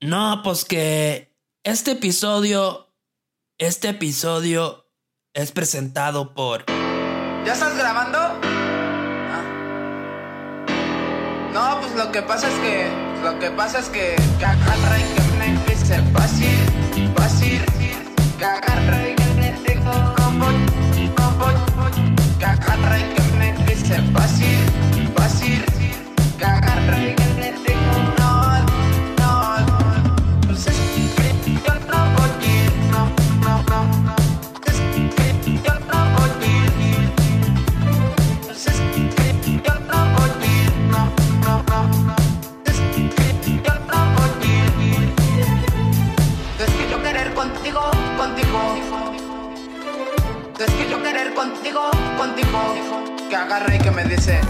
No, pues que este episodio, este episodio es presentado por... ¿Ya estás grabando? Ah. No, pues lo que pasa es que, lo que pasa es que, que contigo, contigo, que agarre y que me dice.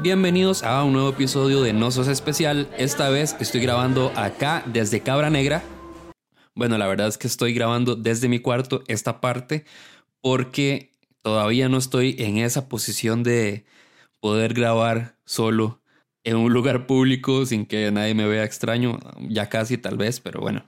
Bienvenidos a un nuevo episodio de No Sos Especial. Esta vez estoy grabando acá desde Cabra Negra. Bueno, la verdad es que estoy grabando desde mi cuarto esta parte porque todavía no estoy en esa posición de poder grabar solo en un lugar público sin que nadie me vea extraño. Ya casi tal vez, pero bueno.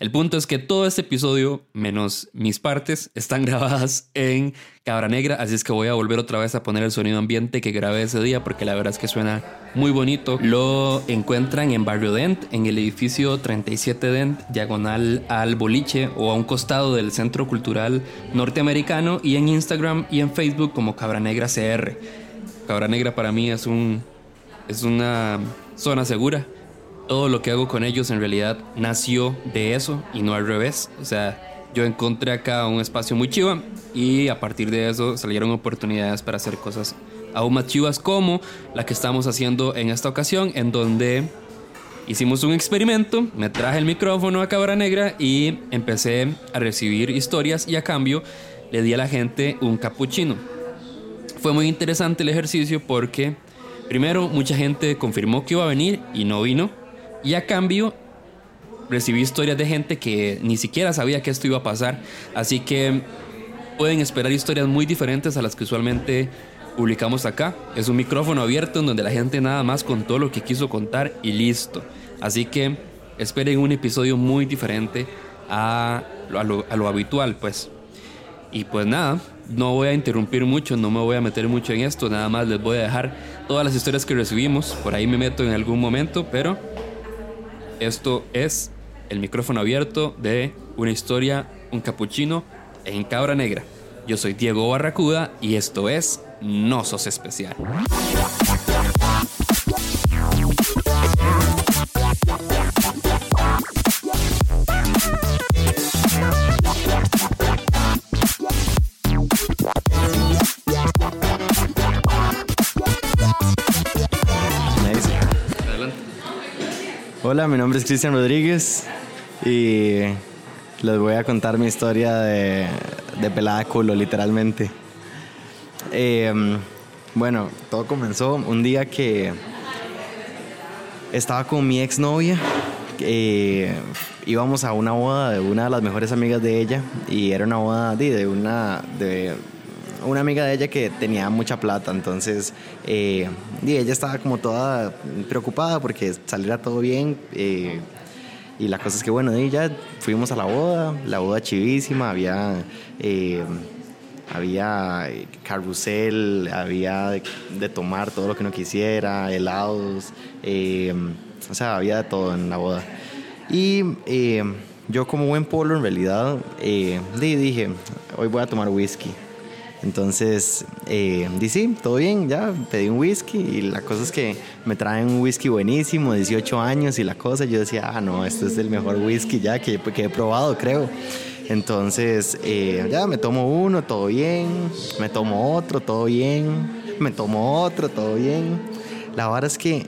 El punto es que todo este episodio, menos mis partes, están grabadas en Cabra Negra, así es que voy a volver otra vez a poner el sonido ambiente que grabé ese día porque la verdad es que suena muy bonito. Lo encuentran en Barrio Dent, en el edificio 37 Dent, diagonal al boliche o a un costado del Centro Cultural Norteamericano y en Instagram y en Facebook como Cabra Negra CR. Cabra Negra para mí es un es una zona segura todo lo que hago con ellos en realidad nació de eso y no al revés. O sea, yo encontré acá un espacio muy chiva y a partir de eso salieron oportunidades para hacer cosas aún más chivas como la que estamos haciendo en esta ocasión en donde hicimos un experimento, me traje el micrófono a Cabra Negra y empecé a recibir historias y a cambio le di a la gente un capuchino. Fue muy interesante el ejercicio porque primero mucha gente confirmó que iba a venir y no vino. Y a cambio, recibí historias de gente que ni siquiera sabía que esto iba a pasar. Así que pueden esperar historias muy diferentes a las que usualmente publicamos acá. Es un micrófono abierto en donde la gente nada más contó lo que quiso contar y listo. Así que esperen un episodio muy diferente a lo, a lo- a lo habitual, pues. Y pues nada, no voy a interrumpir mucho, no me voy a meter mucho en esto, nada más les voy a dejar todas las historias que recibimos, por ahí me meto en algún momento, pero esto es el micrófono abierto de una historia, un capuchino en Cabra Negra. Yo soy Diego Barracuda y esto es No Sos Especial. Hola, mi nombre es Cristian Rodríguez y les voy a contar mi historia de, de pelada culo, literalmente. Eh, bueno, todo comenzó un día que estaba con mi exnovia. eh, íbamos a una boda de una de las mejores amigas de ella y era una boda de, de una de una amiga de ella que tenía mucha plata, entonces eh, y ella estaba como toda preocupada porque saliera todo bien eh, y la cosa es que bueno, y ya fuimos a la boda, la boda chivísima, había eh, había carrusel, había de, tomar todo lo que uno quisiera, helados, eh, o sea, había de todo en la boda. Y eh, yo como buen polo en realidad eh, di- dije, hoy voy a tomar whisky. Entonces, eh, di sí, todo bien, ya pedí un whisky y la cosa es que me traen un whisky buenísimo, 18 años y la cosa, yo decía, ah, no, este es el mejor whisky ya que, he probado, creo. Entonces, eh, ya me tomo uno, todo bien, me tomo otro, todo bien, me tomo otro, todo bien. La verdad es que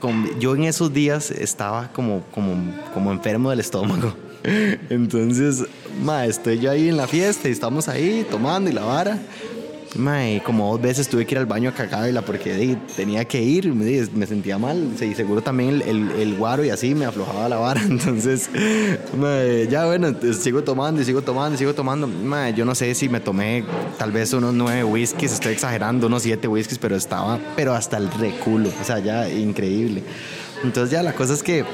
con- yo en esos días estaba como, como, como enfermo del estómago. Entonces, ma, estoy yo ahí en la fiesta y estamos ahí tomando y la vara. Mae, como dos veces tuve que ir al baño a cagarla porque di, tenía que ir, me, di, me sentía mal. sí, seguro también el, el- el guaro y así me aflojaba la vara. Entonces, mae, ya bueno, sigo tomando y sigo tomando y sigo tomando. Mae, yo no sé si me tomé tal vez unos nueve whiskies, estoy exagerando, unos siete whiskies, pero estaba, pero hasta el reculo. O sea, ya increíble. Entonces, ya la cosa es que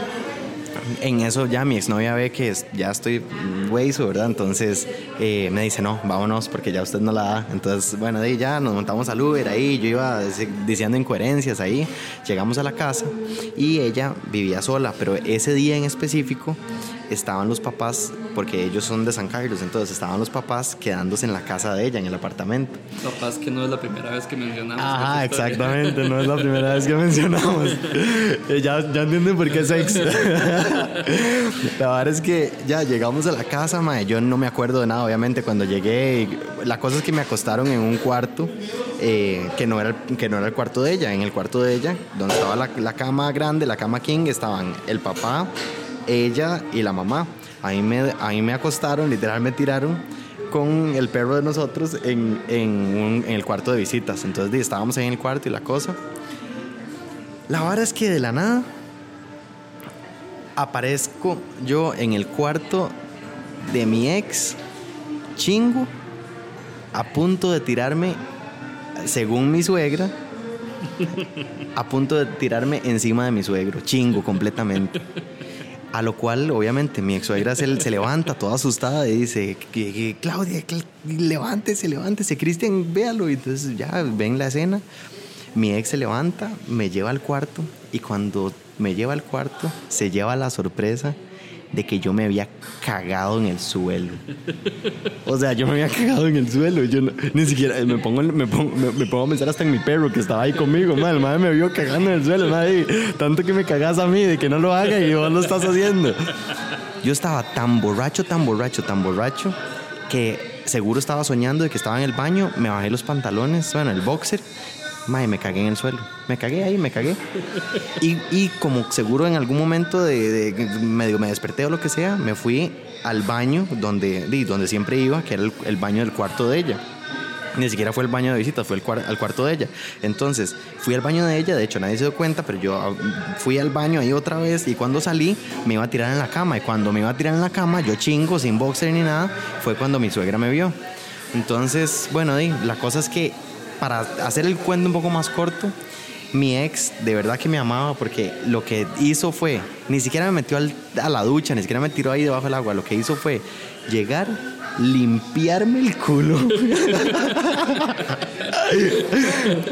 en eso ya mi exnovia ve que ya estoy hueso, ¿verdad? Entonces eh, me dice, no, vámonos porque ya usted no la da. Entonces, bueno, de ahí ya nos montamos al Uber ahí, yo iba dic- diciendo incoherencias ahí, llegamos a la casa y ella vivía sola, pero ese día en específico estaban los papás, porque ellos son de San Carlos, entonces estaban los papás quedándose en la casa de ella, en el apartamento. Capaz que no es la primera vez que mencionamos. Ajá, exactamente, no es la primera vez que mencionamos. Eh, ya, ya entienden por qué es ex. la verdad es que ya llegamos a la casa, mae, yo no me acuerdo de nada, obviamente, cuando llegué. La cosa es que me acostaron en un cuarto eh, que, no era el, que no era el cuarto de ella. En el cuarto de ella, donde estaba la, la cama grande, la cama king, estaban el papá, ella y la mamá. Ahí me, ahí me acostaron, literal me tiraron con el perro de nosotros en, en, un- en el cuarto de visitas. Entonces estábamos ahí en el cuarto y la cosa. La vara es que de la nada aparezco yo en el cuarto de mi ex, chingo, a punto de tirarme, según mi suegra, a punto de tirarme encima de mi suegro, chingo completamente. A lo cual, obviamente, mi ex suegra se, levanta toda asustada y dice, Claudia, Cla- levántese, levántese, Cristian, véalo. Y entonces ya ven la escena. Mi ex se levanta, me lleva al cuarto y cuando me lleva al cuarto, se lleva la sorpresa de que yo me había cagado en el suelo. O sea, yo me había cagado en el suelo. Yo ni siquiera me pongo, me, pongo, me, me pongo a pensar hasta en mi perro que estaba ahí conmigo. El madre me vio cagando en el suelo. madre, tanto que me cagas a mí de que no lo haga y vos lo estás haciendo. Yo estaba tan borracho, tan borracho, tan borracho que seguro estaba soñando de que estaba en el baño. Me bajé los pantalones, bueno, el boxer. Madre, me cagué en el suelo. Me cagué ahí, me cagué. Y, y como seguro en algún momento de, de- medio me desperté o lo que sea, me fui al baño donde, donde siempre iba, que era el, el baño del cuarto de ella. Ni siquiera fue el baño de visitas, fue el cuar- al cuarto de ella. Entonces, fui al baño de ella, de hecho nadie se dio cuenta, pero yo ah, fui al baño ahí otra vez y cuando salí me iba a tirar en la cama. Y cuando me iba a tirar en la cama, yo chingo, sin boxer ni nada, fue cuando mi suegra me vio. Entonces, bueno, la cosa es que para hacer el cuento un poco más corto, mi ex de verdad que me amaba porque lo que hizo fue, ni siquiera me metió al- a la ducha, ni siquiera me tiró ahí debajo del agua, lo que hizo fue llegar, limpiarme el culo.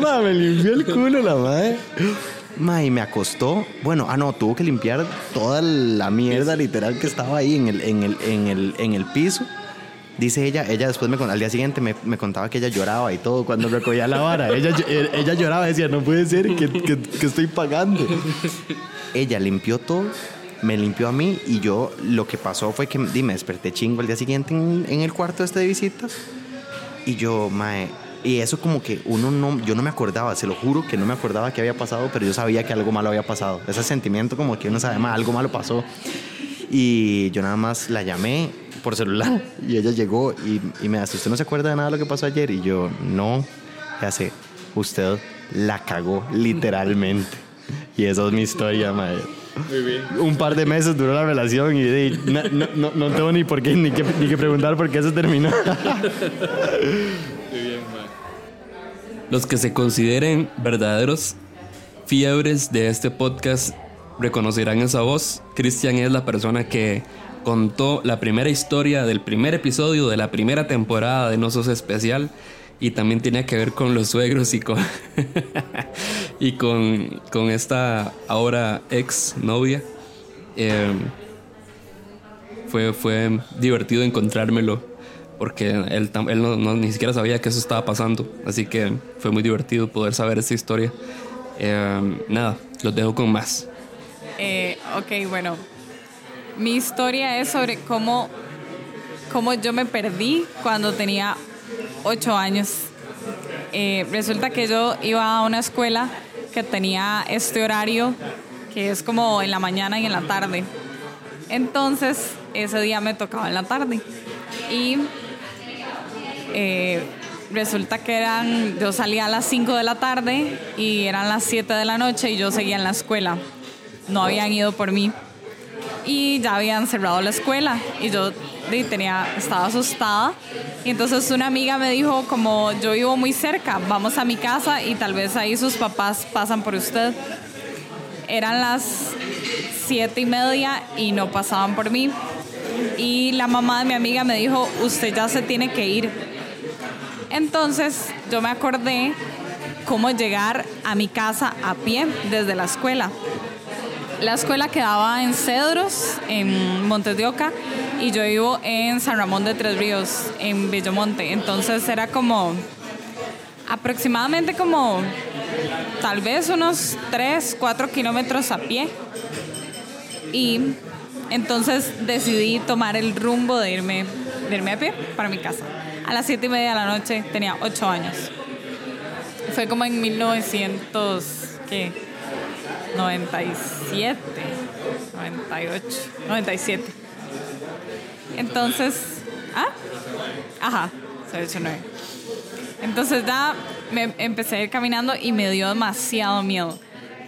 Ma, me limpió el culo la madre. Ma, y me acostó. Bueno, ah, no, tuvo que limpiar toda la mierda literal que estaba ahí en el, en el, en el, en el piso. Dice ella, ella después me, al día siguiente me, me contaba que ella lloraba y todo cuando recogía la vara. Ella, ll- ella lloraba, decía, no puede ser que, que- que estoy pagando. Ella limpió todo, me limpió a mí y yo lo que pasó fue que me desperté chingo al día siguiente en, en el cuarto este de visitas y yo, mae, y eso como que uno no, yo no me acordaba, se lo juro que no me acordaba que había pasado, pero yo sabía que algo malo había pasado. Ese sentimiento como que uno sabe, mae, algo malo pasó. Y yo nada más la llamé por celular y ella llegó y, y me dice, ¿usted no se acuerda de nada de lo que pasó ayer? Y yo, no, ya sé, usted la cagó literalmente. Y esa es mi historia, mae. Un par de meses duró la relación y, y no, no, no, no tengo ni por qué, ni que, ni que preguntar por qué se terminó. Los que se consideren verdaderos fiebres de este podcast reconocerán esa voz. Cristian es la persona que contó la primera historia del primer episodio de la primera temporada de No Sos Especial y también tiene que ver con los suegros y con y con, con esta ahora ex novia. Eh, fue, fue divertido encontrármelo porque él, él no, no- ni siquiera sabía que eso estaba pasando. Así que fue muy divertido poder saber esta historia. Eh, nada, los dejo con más. Eh, ok, bueno. Mi historia es sobre cómo, cómo yo me perdí cuando tenía ocho años. Eh, resulta que yo iba a una escuela que tenía este horario que es como en la mañana y en la tarde. Entonces, ese día me tocaba en la tarde. Y eh, resulta que eran, yo salía a las 5 de la tarde y eran las 7 de la noche y yo seguía en la escuela. No habían ido por mí y ya habían cerrado la escuela y yo tenía, estaba asustada y entonces una amiga me dijo como yo vivo muy cerca, vamos a mi casa y tal vez ahí sus papás pasan por usted. Eran las siete y media y no pasaban por mí y la mamá de mi amiga me dijo usted ya se tiene que ir. Entonces yo me acordé cómo llegar a mi casa a pie desde la escuela. La escuela quedaba en Cedros, en Montes de Oca, y yo vivo en San Ramón de Tres Ríos, en Bellomonte. Entonces era como aproximadamente como tal vez unos 3, 4 kilómetros a pie. Y entonces decidí tomar el rumbo de irme, de irme a pie para mi casa. A las 7 y media de la noche tenía 8 años. Fue como en 1900, ¿qué? 97, 98, 97. Entonces, ¿ah? Ajá, 89. Entonces ya me empecé caminando y me dio demasiado miedo.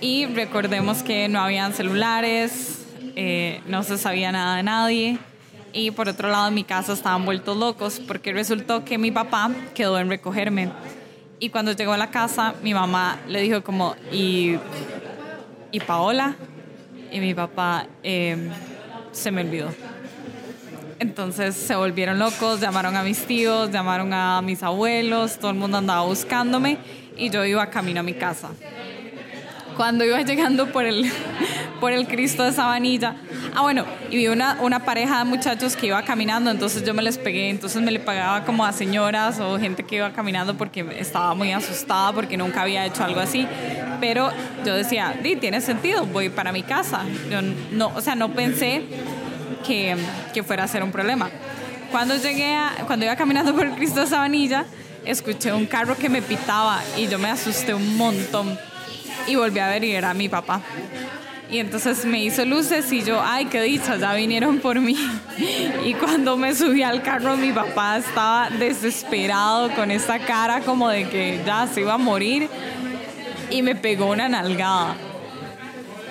Y recordemos que no habían celulares, eh, no se sabía nada de nadie. Y por otro lado, en mi casa estaban vueltos locos porque resultó que mi papá quedó en recogerme. Y cuando llegó a la casa, mi mamá le dijo como, ¿y, Paola? Y mi papá eh, se me olvidó. Entonces se volvieron locos, llamaron a mis tíos, llamaron a mis abuelos, todo el mundo andaba buscándome y yo iba camino a mi casa. Cuando iba llegando por el, por el Cristo de Sabanilla, ah bueno, y vi una, una pareja de muchachos que iba caminando, entonces yo me les pegué, entonces me le pagaba como a señoras o gente que iba caminando porque estaba muy asustada porque nunca había hecho algo así, pero yo decía, di, tiene sentido, voy para mi casa. Yo no, o sea, no pensé que, que fuera a ser un problema. Cuando llegué, a, cuando iba caminando por el Cristo de Sabanilla, escuché un carro que me pitaba y yo me asusté un montón y volví a ver y era mi papá. Y entonces me hizo luces y yo, ay, qué dicha, ya vinieron por mí. Y cuando me subí al carro, mi papá estaba desesperado con esta cara como de que ya se iba a morir y me pegó una nalgada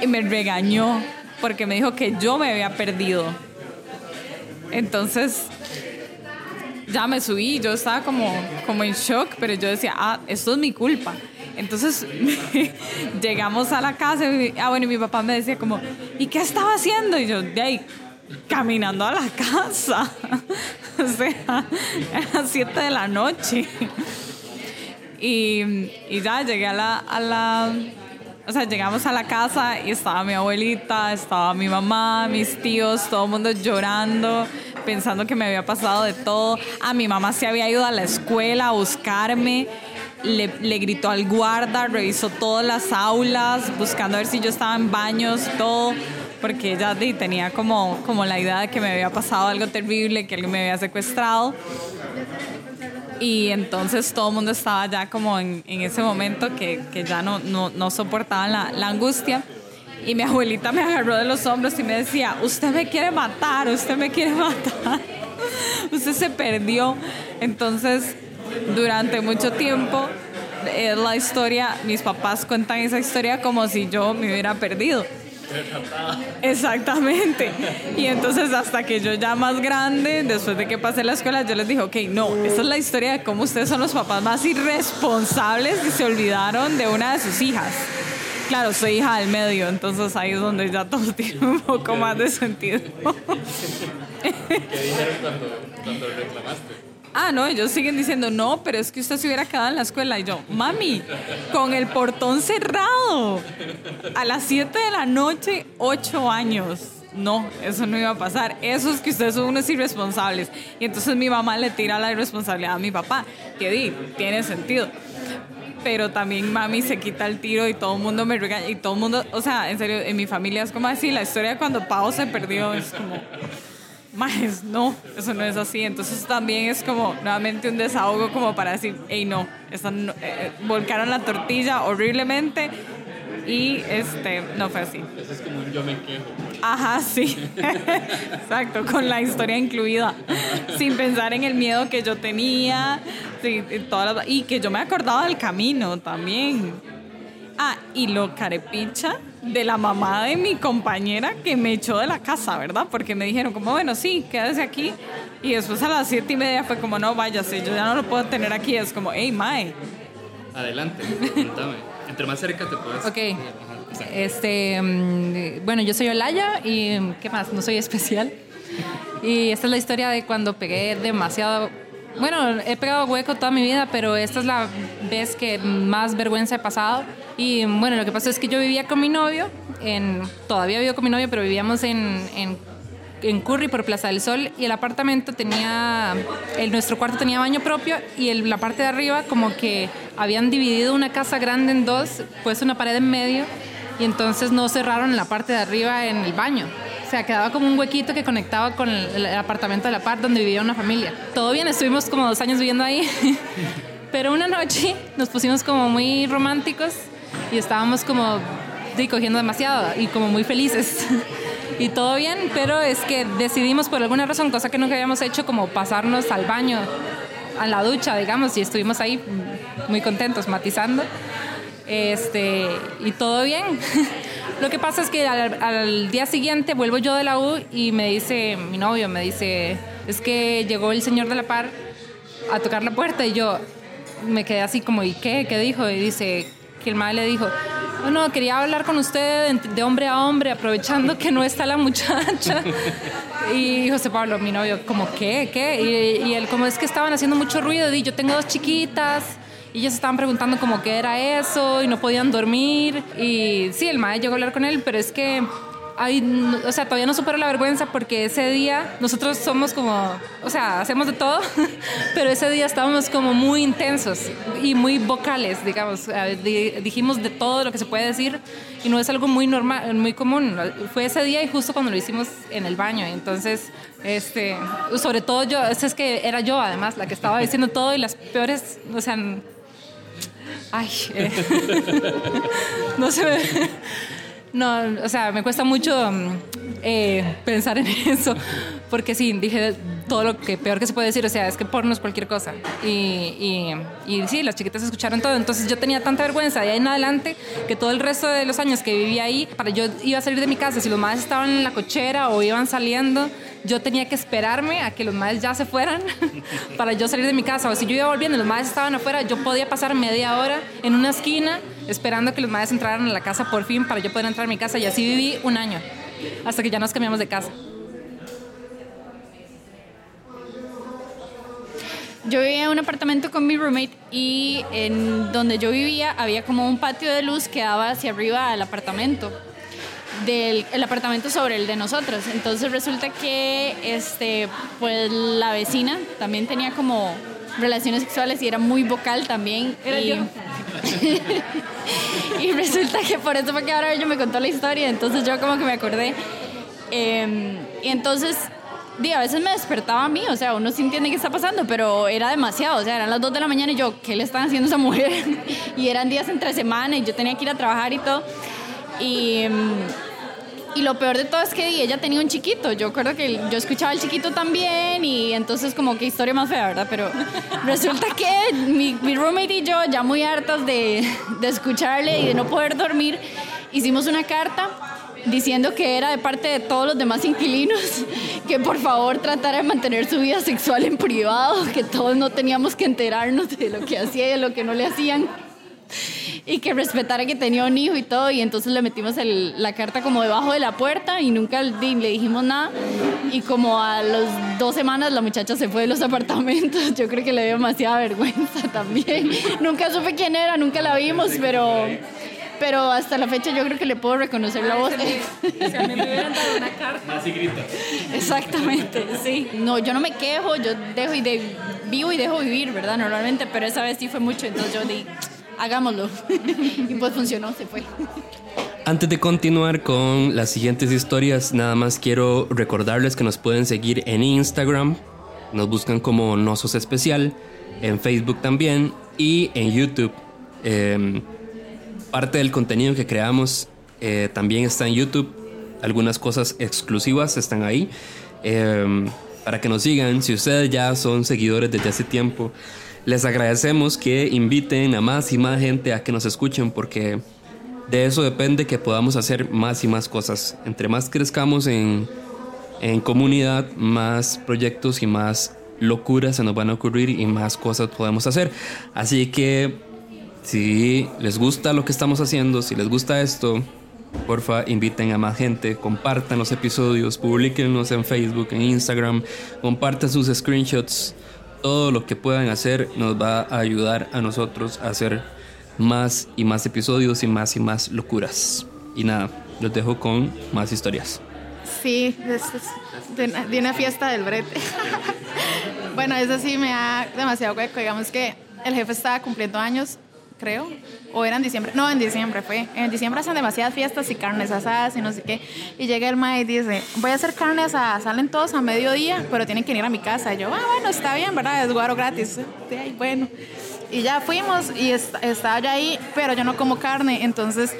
y me regañó porque me dijo que yo me había perdido. Entonces ya me subí, yo estaba como, como en shock, pero yo decía, ah, esto es mi culpa. Entonces llegamos a la casa y, ah, bueno, mi papá me decía como, ¿y qué estaba haciendo? Y yo, de ahí, caminando a la casa. o sea, eran las 7 de la noche. y, y ya llegué a la, a la, o sea, llegamos a la casa y estaba mi abuelita, estaba mi mamá, mis tíos, todo el mundo llorando, pensando que me había pasado de todo. A mi mamá se había ido a la escuela a buscarme le, gritó al guarda, revisó todas las aulas, buscando a ver si yo estaba en baños, todo, porque ella tenía como, como la idea de que me había pasado algo terrible, que alguien me había secuestrado. Y entonces todo el mundo estaba ya como en, en ese momento que, que ya no, no, no soportaban la, la angustia. Y mi abuelita me agarró de los hombros y me decía, usted me quiere matar, usted me quiere matar, usted se perdió. Entonces durante mucho tiempo es la historia, mis papás cuentan esa historia como si yo me hubiera perdido. Exactamente. Y entonces hasta que yo ya más grande, después de que pasé la escuela, yo les dije, ok, no, esa es la historia de cómo ustedes son los papás más irresponsables y se olvidaron de una de sus hijas. Claro, soy hija del medio, entonces ahí es donde ya todo tiene un poco más de sentido. ¿Qué dijeron cuando, cuando reclamaste? Ah, no, ellos siguen diciendo, no, pero es que usted se hubiera quedado en la escuela. Y yo, mami, con el portón cerrado, a las 7 de la noche, 8 años. No, eso no iba a pasar. Eso es que ustedes son unos irresponsables. Y entonces mi mamá le tira la irresponsabilidad a mi papá. Que di, tiene sentido. Pero también mami se quita el tiro y todo el mundo me regaña. Y todo el mundo, o sea, en serio, en mi familia es como así. La historia de cuando Pau se perdió es como más no, eso no es así. Entonces también es como nuevamente un desahogo como para decir, hey, no, están, eh, volcaron la tortilla horriblemente y este, no fue así. Eso es como un yo me quejo. Ajá, sí. Exacto, con la historia incluida. Sin pensar en el miedo que yo tenía. sí, y, todas las- y que yo me acordaba del camino también. Ah, y lo carepicha de la mamá de mi compañera que me echó de la casa, ¿verdad? Porque me dijeron como, bueno, sí, quédese aquí. Y después a las siete y media fue como, no, váyase, yo ya no lo puedo tener aquí. Es como, hey, mae. Adelante, contame. Entre más cerca te puedes. Ok. Ajá. Este, mm, bueno, yo soy Olaya y mm, ¿qué más? No soy especial. Y esta es la historia de cuando pegué demasiado. Bueno, he pegado hueco toda mi vida, pero esta es la vez que más vergüenza he pasado. Y bueno, lo que pasó es que yo vivía con mi novio, en, todavía vivo con mi novio, pero vivíamos en, en, en Curry por Plaza del Sol y el apartamento tenía, el, nuestro cuarto tenía baño propio y el- la parte de arriba como que habían dividido una casa grande en dos, pues una pared en medio y entonces no cerraron la parte de arriba en el baño. O sea, quedaba como un huequito que conectaba con el, el apartamento de la par donde vivía una familia. Todo bien, estuvimos como dos años viviendo ahí. Pero una noche nos pusimos como muy románticos y estábamos como sí, cogiendo demasiado y como muy felices. Y todo bien, pero es que decidimos por alguna razón, cosa que nunca habíamos hecho, como pasarnos al baño, a la ducha, digamos, y estuvimos ahí muy contentos, matizando. Este, y todo bien. Lo que pasa es que al, al día siguiente vuelvo yo de la U y me dice mi novio, me dice, es que llegó el señor de la par a tocar la puerta y yo me quedé así como, ¿y qué? ¿Qué dijo? Y dice que el madre le dijo, "Oh, no, quería hablar con usted de, hombre a hombre, aprovechando que no está la muchacha. Y José Pablo, mi novio, como, ¿qué? ¿Qué? Y, y él, como es que estaban haciendo mucho ruido, y yo tengo dos chiquitas. Y ellos estaban preguntando como qué era eso y no podían dormir. Y sí, el madre llegó a hablar con él, pero es que Ay, no- o sea, todavía no supero la vergüenza porque ese día nosotros somos como, o sea, hacemos de todo, pero ese día estábamos como muy intensos y muy vocales, digamos. Di- Dijimos de todo lo que se puede decir y no es algo muy normal, muy común. Fue ese día y justo cuando lo hicimos en el baño. Entonces, este, sobre todo yo, es que era yo además la que estaba diciendo todo y las peores, o sea, ay, eh, no se me... No, o sea, me cuesta mucho mm, eh, pensar en eso, porque sí, dije todo lo que peor que se puede decir, o sea, es que porno es cualquier cosa. Y, y, y sí, las chiquitas escucharon todo, entonces yo tenía tanta vergüenza de ahí en adelante que todo el resto de los años que vivía ahí, para yo iba a salir de mi casa, si los madres estaban en la cochera o iban saliendo, yo tenía que esperarme a que los madres ya se fueran para yo salir de mi casa, o si yo iba volviendo y los madres estaban afuera, yo podía pasar media hora en una esquina esperando que los madres entraran a la casa por fin para yo poder entrar a mi casa y así viví un año, hasta que ya nos cambiamos de casa. Yo vivía en un apartamento con mi roommate y en donde yo vivía había como un patio de luz que daba hacia arriba al apartamento del el apartamento sobre el de nosotros. Entonces resulta que este pues la vecina también tenía como relaciones sexuales y era muy vocal también Era y, yo. y resulta que por eso fue que ahora ella me contó la historia, entonces yo como que me acordé. Eh, y entonces, di, a veces me despertaba a mí, o sea, uno sí entiende qué está pasando, pero era demasiado, o sea, eran las 2 de la mañana y yo, ¿qué le están haciendo a esa mujer? y eran días entre semana y yo tenía que ir a trabajar y todo. Y, mm, y lo peor de todo es que ella tenía un chiquito. Yo recuerdo que yo escuchaba al chiquito también y entonces como que historia más fea, ¿verdad? Pero resulta que mi, mi roommate y yo, ya muy hartas de, de escucharle y de no poder dormir, hicimos una carta diciendo que era de parte de todos los demás inquilinos que por favor tratara de mantener su vida sexual en privado, que todos no teníamos que enterarnos de lo que hacía y de lo que no le hacían y que respetara que tenía un hijo y todo y entonces le metimos el- la carta como debajo de la puerta y nunca le dijimos nada y como a las dos semanas la muchacha se fue de los apartamentos yo creo que le dio demasiada vergüenza también nunca supe quién era nunca la vimos pero pero hasta la fecha yo creo que le puedo reconocer la voz Si a mí me hubieran dado una carta. Así grita. Exactamente, sí. No, yo no me quejo, yo dejo y de, vivo y dejo vivir, ¿verdad? Normalmente, pero esa vez sí fue mucho, entonces yo di, hagámoslo. y pues funcionó, se fue. Antes de continuar con las siguientes historias, nada más quiero recordarles que nos pueden seguir en Instagram, nos buscan como No Sos Especial, en Facebook también y en YouTube. Eh, parte del contenido que creamos eh, también está en YouTube, algunas cosas exclusivas están ahí. Eh, para que nos sigan, si ustedes ya son seguidores desde hace tiempo, les agradecemos que inviten a más y más gente a que nos escuchen porque de eso depende que podamos hacer más y más cosas. Entre más crezcamos en, en comunidad, más proyectos y más locuras se nos van a ocurrir y más cosas podemos hacer. Así que si les gusta lo que estamos haciendo, si les gusta esto, porfa inviten a más gente, compartan los episodios, publiquenlos en Facebook, en Instagram, compartan sus screenshots. Todo lo que puedan hacer nos va a ayudar a nosotros a hacer más y más episodios y más y más locuras. Y nada, los dejo con más historias. Sí, es de, una, de una fiesta del brete. bueno, eso sí me da demasiado hueco. Digamos que el jefe estaba cumpliendo años, creo, o era en diciembre. No, en diciembre fue. En diciembre hacen demasiadas fiestas y carnes asadas y no sé qué. Y llega el ma y dice, voy a hacer carne asada. Salen todos a mediodía, pero tienen que ir a mi casa. Y yo, ah, bueno, está bien, ¿verdad? Es guaro gratis. Ay, bueno. Y ya fuimos y est- estaba yo ahí, pero yo no como carne, entonces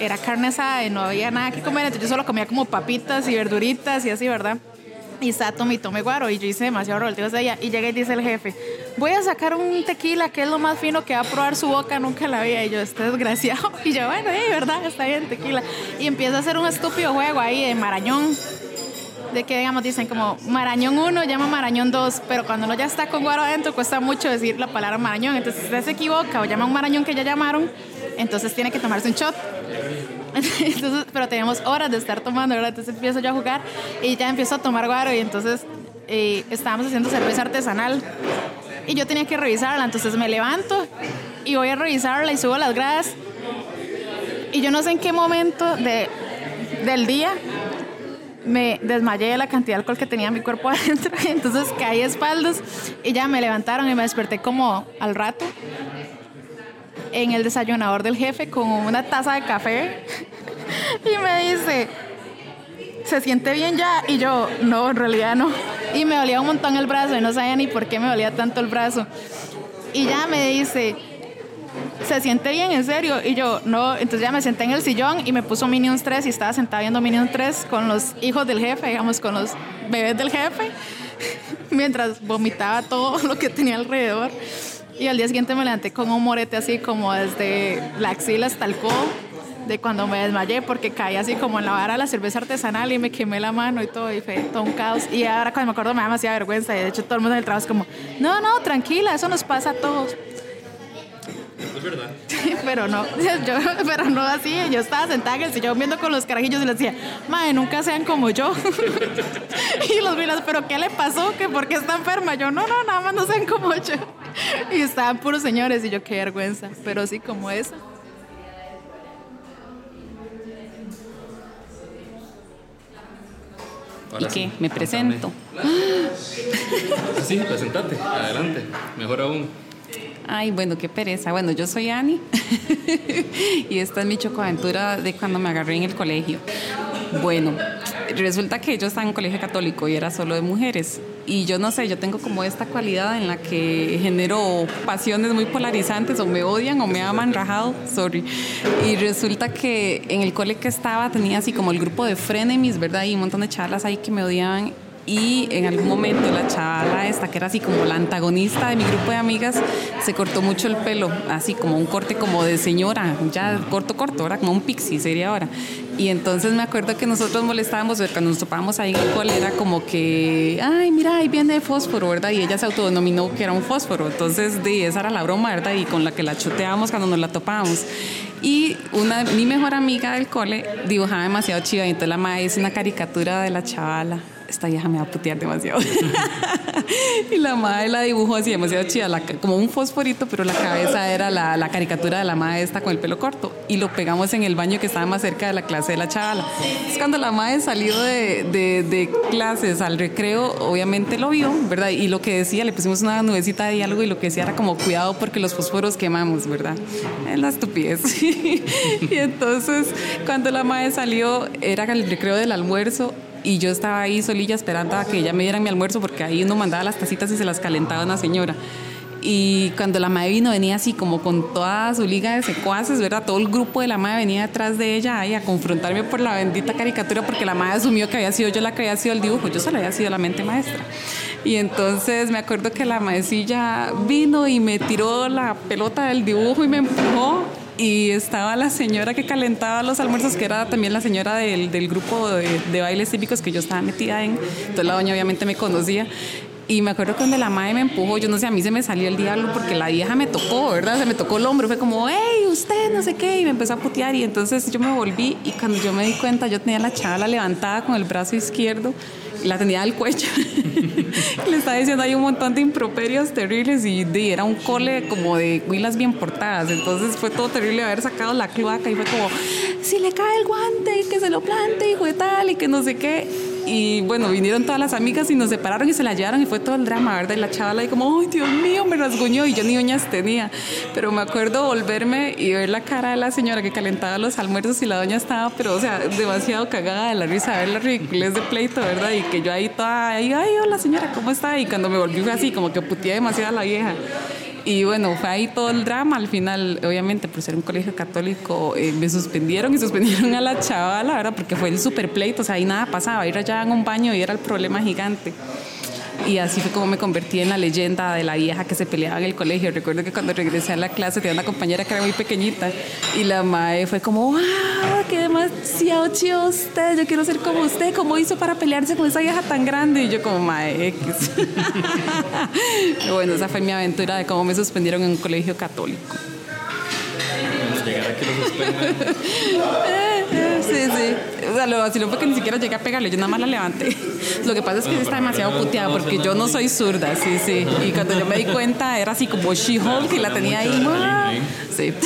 era carne asada y no había nada que comer, entonces yo solo comía como papitas y verduritas y así, ¿verdad? Y estaba tome y tome guaro y yo hice demasiado revoltivos de ella y llega y dice el jefe, voy a sacar un tequila que es lo más fino que va a probar su boca, nunca la había y yo, este desgraciado y yo, bueno, eh, ¿verdad? Está bien, tequila y empieza a hacer un estúpido juego ahí de marañón de que digamos dicen como Marañón 1 llama Marañón 2, pero cuando uno ya está con guaro adentro cuesta mucho decir la palabra Marañón, entonces si usted se equivoca o llama un Marañón que ya llamaron, entonces tiene que tomarse un shot. Entonces, pero tenemos horas de estar tomando. Entonces empiezo yo a jugar y ya empiezo a tomar guaro y entonces eh, estábamos haciendo cerveza artesanal y yo tenía que revisarla, entonces me levanto y voy a revisarla y subo las gradas. Y yo no sé en qué momento de, del día me desmayé de la cantidad de alcohol que tenía mi cuerpo adentro, entonces caí de espaldas y ya me levantaron y me desperté como al rato en el desayunador del jefe con una taza de café. Y me dice, ¿se siente bien ya? Y yo, no, en realidad no. Y me dolía un montón el brazo y no sabía ni por qué me dolía tanto el brazo. Y ya me dice, ¿se siente bien en serio? Y yo, no, entonces ya me senté en el sillón y me puso Minions 3 y estaba sentada viendo Minions 3 con los hijos del jefe, digamos, con los bebés del jefe, mientras vomitaba todo lo que tenía alrededor. Y al día siguiente me levanté con un morete así como desde la axila hasta el codo, de cuando me desmayé porque caí así como en la vara de la cerveza artesanal y me quemé la mano y todo, y fue todo un caos. Y ahora cuando me acuerdo me da demasiada vergüenza y de hecho todo el mundo en el trabajo es como, no, no, tranquila, eso nos pasa a todos. Es verdad. pero no, yo, pero no así. Yo estaba sentada en el sillón viendo con los carajillos y les decía, madre, nunca sean como yo. y los miras, pero ¿qué le pasó? ¿Que ¿Por qué está enferma? Yo, no, no, nada más no sean como yo. y estaban puros señores y yo, qué vergüenza. Pero sí, como esa. Ahora ¿Y qué? sí, Me presento. Sí, presentate, adelante. Mejor aún. Ay, bueno, qué pereza. Bueno, yo soy Ani y esta es mi chocoaventura de cuando me agarré en el colegio. Bueno, resulta que yo estaba en un colegio católico y era solo de mujeres. Y yo no sé, yo tengo como esta cualidad en la que genero pasiones muy polarizantes, o me odian o me aman rajado, sorry. Y resulta que en el cole que estaba tenía así como el grupo de frenemies, ¿verdad? Y un montón de charlas ahí que me odiaban y en algún momento la chavala esta que era así como la antagonista de mi grupo de amigas se cortó mucho el pelo así como un corte como de señora ya corto corto ahora como un pixie sería ahora. Y entonces me acuerdo que nosotros molestábamos cuando nos topábamos ahí en el cole era como que ay mira ahí viene fósforo verdad y ella se autodenominó que era un fósforo. Entonces de esa era la broma verdad y con la que la choteábamos cuando nos la topábamos. Y una mi mejor amiga del cole dibujaba demasiado chiva y entonces la madre hizo una caricatura de la chavala esta vieja me va a putear demasiado. y la madre la dibujó así demasiado chida, la como un fosforito, pero la cabeza era la, la caricatura de la madre esta con el pelo corto. Y lo pegamos en el baño que estaba más cerca de la clase de la chavala. Es cuando la madre salió de, de, de clases al recreo, obviamente lo vio, ¿verdad? Y lo que decía, le pusimos una nubecita de diálogo y lo que decía era como cuidado porque los fósforos quemamos, ¿verdad? Es la estupidez. y entonces, cuando la madre salió, era el recreo del almuerzo y yo estaba ahí solilla esperando a que ella me diera mi almuerzo porque ahí uno mandaba las tacitas y se las calentaba una señora. Y cuando la madre vino, venía así como con toda su liga de secuaces, ¿verdad? Todo el grupo de la madre venía detrás de ella ahí a confrontarme por la bendita caricatura porque la madre asumió que había sido yo la que había sido el dibujo, yo solo había sido la mente maestra. Y entonces me acuerdo que la maecilla vino y me tiró la pelota del dibujo y me empujó y estaba la señora que calentaba los almuerzos, que era también la señora del, del grupo de, de, bailes típicos que yo estaba metida en. Entonces la doña obviamente me conocía. Y me acuerdo cuando la madre me empujó, yo no sé, a mí se me salió el diablo porque la vieja me tocó, ¿verdad? Se me tocó el hombro, fue como, hey, usted, no sé qué, y me empezó a putear. Y entonces yo me volví y cuando yo me di cuenta, yo tenía la chavala levantada con el brazo izquierdo la tenía al cuello. Le estaba diciendo hay un montón de improperios terribles y era un cole como de huilas bien portadas. Entonces fue todo terrible haber sacado la cloaca y fue como, si le cae el guante, que se lo plante, hijo de tal, y que no sé qué. Y bueno, vinieron todas las amigas y nos separaron y se la llevaron y fue todo el drama, ¿verdad? Y la chavala ahí como, ay, Dios mío, me rasguñó y yo ni uñas tenía. Pero me acuerdo volverme y ver la cara de la señora que calentaba los almuerzos y la doña estaba, pero o sea, demasiado cagada de la risa, ver la ridiculez de pleito, ¿verdad? Y que yo ahí toda, ahí, ay, hola señora, ¿cómo está? Y cuando me volví fue así, como que puteé demasiado a la vieja. Y bueno, fue ahí todo el drama. Al final, obviamente, por ser un colegio católico, eh, me suspendieron y suspendieron a la chavala, ¿verdad? Porque fue el super pleito, o sea, ahí nada pasaba. Ir allá en un baño y era el problema gigante. Y así fue como me convertí en la leyenda de la vieja que se peleaba en el colegio. Recuerdo que cuando regresé a la clase tenía una compañera que era muy pequeñita y la mae fue como, wow, qué demasiado chido usted, yo quiero ser como usted, ¿cómo hizo para pelearse con esa vieja tan grande? Y yo como, mae, X. bueno, esa fue mi aventura de cómo me suspendieron en un colegio católico. Llegar a que lo suspendan. Sí, sí. O sea, lo vaciló porque ni siquiera llegué a pegarle, yo nada más la levanté. Lo que pasa es que sí está demasiado puteada porque yo no soy zurda, sí, sí. Y cuando yo me di cuenta era así como She-Hulk y la tenía ahí. Sí.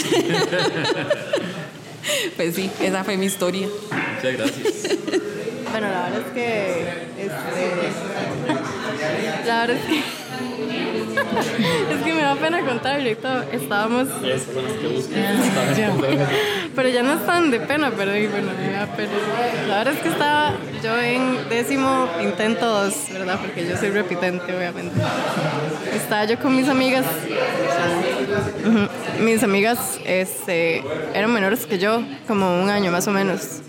Pues sí, esa fue mi historia. Muchas gracias. Bueno, la verdad es que. Este, la verdad es que. Es que me da pena todo. Estábamos. Pero ya no están de pena, pero bueno, pena. La verdad es que estaba yo en décimo intento dos, ¿verdad? Porque yo soy repitente, obviamente. Estaba yo con mis amigas. Mis amigas este, eran menores que yo, como un año más o menos.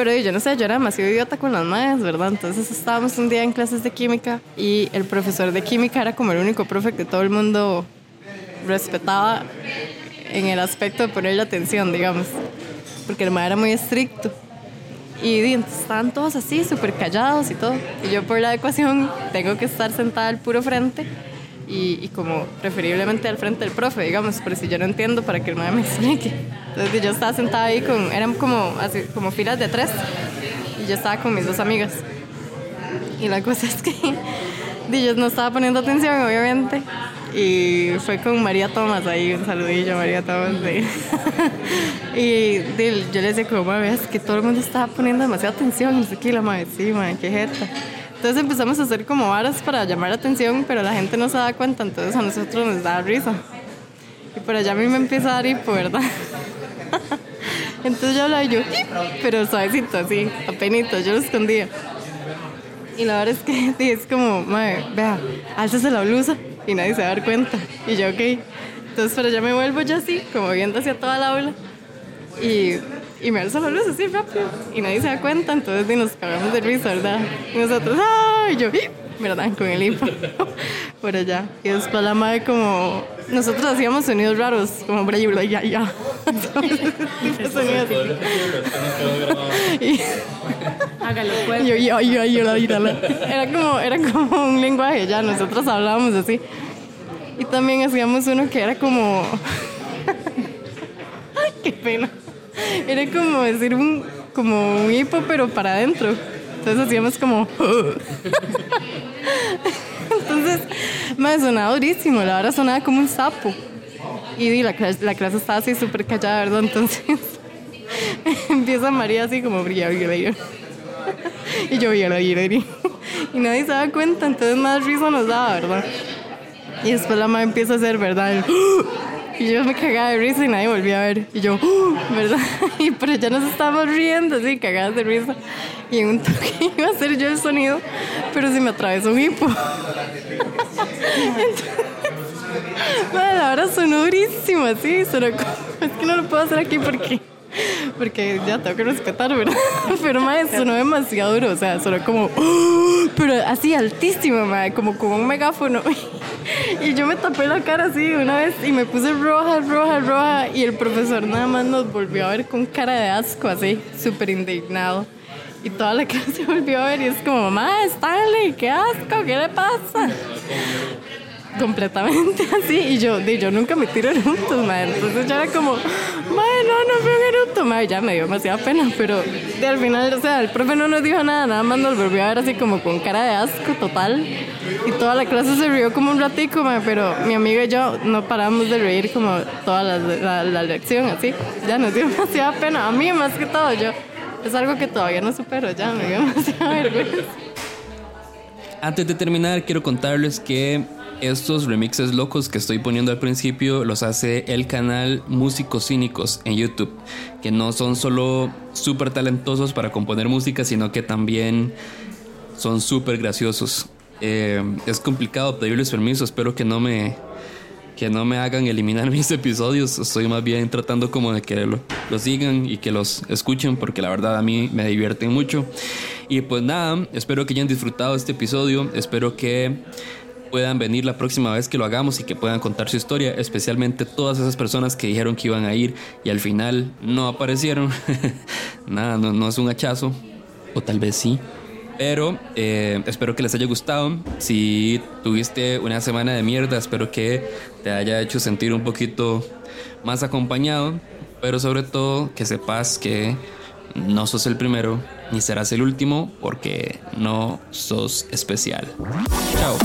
Pero yo no sé, yo era demasiado idiota con las madres, ¿verdad? Entonces estábamos un día en clases de química y el profesor de química era como el único profe que todo el mundo respetaba en el aspecto de ponerle atención, digamos. Porque el mae era muy estricto. Y estaban todos así, súper callados y todo. Y yo por la ecuación tengo que estar sentada al puro frente y, y como preferiblemente al frente del profe, digamos, pero si yo no entiendo para que el mae me explique. Entonces yo estaba sentada ahí con, eran como, así, como filas de tres y yo estaba con mis dos amigas. Y la cosa es que yo no estaba poniendo atención, obviamente. Y fue con María Tomás ahí, un saludillo a María Tomás. y yo le decía como, "Mae, es que todo el mundo estaba poniendo demasiada atención. No sé qué, la madre, sí, madre, qué jeta. Entonces empezamos a hacer como varas para llamar la atención, pero la gente no se da cuenta, entonces a nosotros nos da risa. Y por allá a mí me empieza a dar hipo, ¿verdad? Entonces yo hablaba yo, pero suavecito, así, apenas, yo lo escondía. Y la verdad es que es como, madre, vea, álzase la blusa y nadie se va a dar cuenta. Y yo, ok. Entonces, pero ya me vuelvo ya así, como viendo hacia toda la aula. Y, y me alzo la blusa así rápido. Y nadie se da cuenta, entonces ni nos cagamos de risa, ¿verdad? Y nosotros, ¡ay! Y yo, ¿verdad? Con el hipo. Por allá. Y después la madre como... Nosotros hacíamos sonidos raros, como bla, bla, ya, ya. Hágalo, y yo, yo, yo, yo, la vida, la- Era como, era como un lenguaje, ya, nosotros hablábamos así. Y también hacíamos uno que era como. Ay, qué pena. Era como decir un, como un hipo, pero para adentro. Entonces hacíamos como. Entonces, me sonaba durísimo, la verdad sonaba como un sapo. Y la, clase, la clase estaba así súper callada, ¿verdad? Entonces, empieza María así como brilla. Y yo vi a la Y nadie se da cuenta, entonces más risa nos daba, ¿verdad? Y después la madre empieza a hacer, ¿verdad? Y yo me cagaba de risa y nadie volvía a ver. Y yo, ¿verdad? Y por allá nos estábamos riendo, así, cagadas de risa. Y en un toque iba a hacer yo el sonido, pero se me atravesó un hipo. Entonces, Madre, verdad sonó durísimo, así. Sonó como- Es que no lo puedo hacer aquí porque. Porque ya tengo que respetar, ¿verdad? Pero madre, sonó demasiado duro, o sea, sonó como. ¡oh! Pero así altísimo, madre, como con un megáfono. Y yo me tapé la cara así una vez y me puse roja, roja, roja. Y el profesor nada más nos volvió a ver con cara de asco, así, súper indignado. Y toda la clase volvió a ver y es como, mamá, Stanley, qué asco, ¿qué le pasa? completamente así y yo, yo nunca me tiro eructos, madre. Entonces yo era como, madre, no, no fue Ya me dio demasiada pena, pero al final, o sea, el profe no nos dijo nada, nada más nos volvió a ver así como con cara de asco total. Y toda la clase se rió como un ratico, pero mi amiga y yo no paramos de reír como toda la, la, la lección, así. Ya nos dio demasiada pena. A mí más que todo, yo, es algo que todavía no supero, ya me dio demasiada vergüenza. Antes de terminar, quiero contarles que estos remixes locos que estoy poniendo al principio los hace el canal Músicos Cínicos en YouTube, que no son solo súper talentosos para componer música, sino que también son súper graciosos. Eh, es complicado pedirles permiso, espero que no me que no me hagan eliminar mis episodios. Estoy más bien tratando como de que lo, sigan y que los escuchen porque la verdad a mí me divierten mucho. Y pues nada, espero que hayan disfrutado este episodio. Espero que puedan venir la próxima vez que lo hagamos y que puedan contar su historia, especialmente todas esas personas que dijeron que iban a ir y al final no aparecieron. nada, no, no es un hachazo, o tal vez sí. Pero eh, espero que les haya gustado. Si tuviste una semana de mierda, espero que te haya hecho sentir un poquito más acompañado. Pero sobre todo que sepas que no sos el primero ni serás el último porque no sos especial. Chao.